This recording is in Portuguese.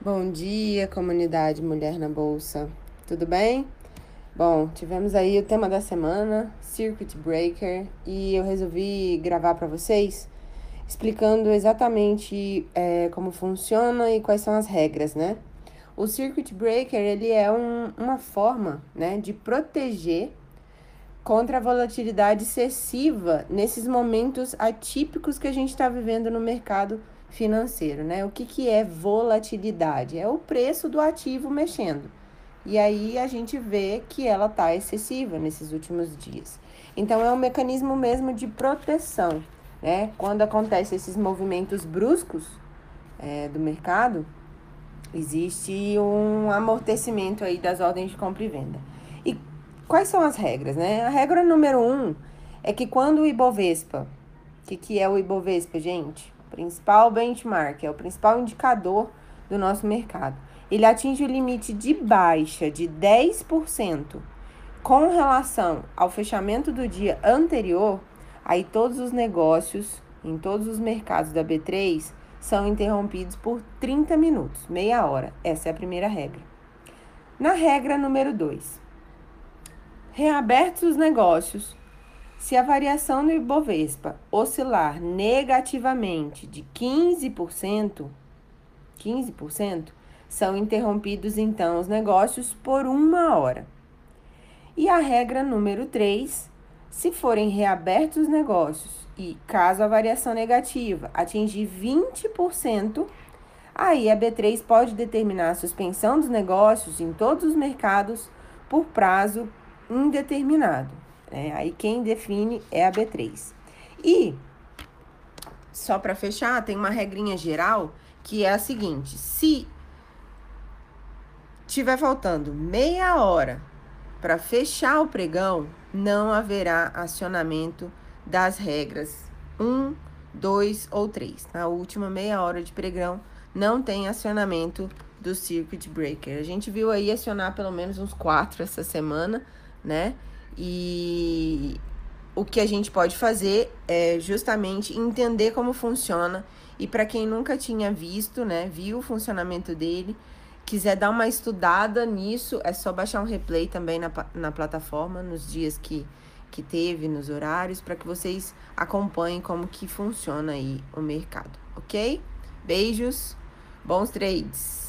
Bom dia, comunidade Mulher na Bolsa. Tudo bem? Bom, tivemos aí o tema da semana, Circuit Breaker, e eu resolvi gravar para vocês explicando exatamente é, como funciona e quais são as regras, né? O Circuit Breaker ele é um, uma forma né, de proteger contra a volatilidade excessiva nesses momentos atípicos que a gente está vivendo no mercado financeiro, né? O que, que é volatilidade? É o preço do ativo mexendo. E aí a gente vê que ela está excessiva nesses últimos dias. Então é um mecanismo mesmo de proteção, né? Quando acontecem esses movimentos bruscos é, do mercado, existe um amortecimento aí das ordens de compra e venda. E quais são as regras, né? A regra número um é que quando o Ibovespa, o que, que é o Ibovespa, gente? Principal benchmark, é o principal indicador do nosso mercado. Ele atinge o limite de baixa de 10% com relação ao fechamento do dia anterior, aí todos os negócios em todos os mercados da B3 são interrompidos por 30 minutos, meia hora. Essa é a primeira regra. Na regra número 2, reabertos os negócios se a variação do Ibovespa oscilar negativamente de 15%, 15%, são interrompidos então os negócios por uma hora. E a regra número 3, se forem reabertos os negócios e caso a variação negativa atingir 20%, aí a B3 pode determinar a suspensão dos negócios em todos os mercados por prazo indeterminado. Né? Aí quem define é a B3. E, só para fechar, tem uma regrinha geral que é a seguinte: se tiver faltando meia hora para fechar o pregão, não haverá acionamento das regras 1, 2 ou 3. Na última meia hora de pregão, não tem acionamento do Circuit Breaker. A gente viu aí acionar pelo menos uns quatro essa semana, né? E o que a gente pode fazer é justamente entender como funciona. E para quem nunca tinha visto, né, viu o funcionamento dele, quiser dar uma estudada nisso, é só baixar um replay também na, na plataforma, nos dias que, que teve, nos horários, para que vocês acompanhem como que funciona aí o mercado, ok? Beijos, bons trades!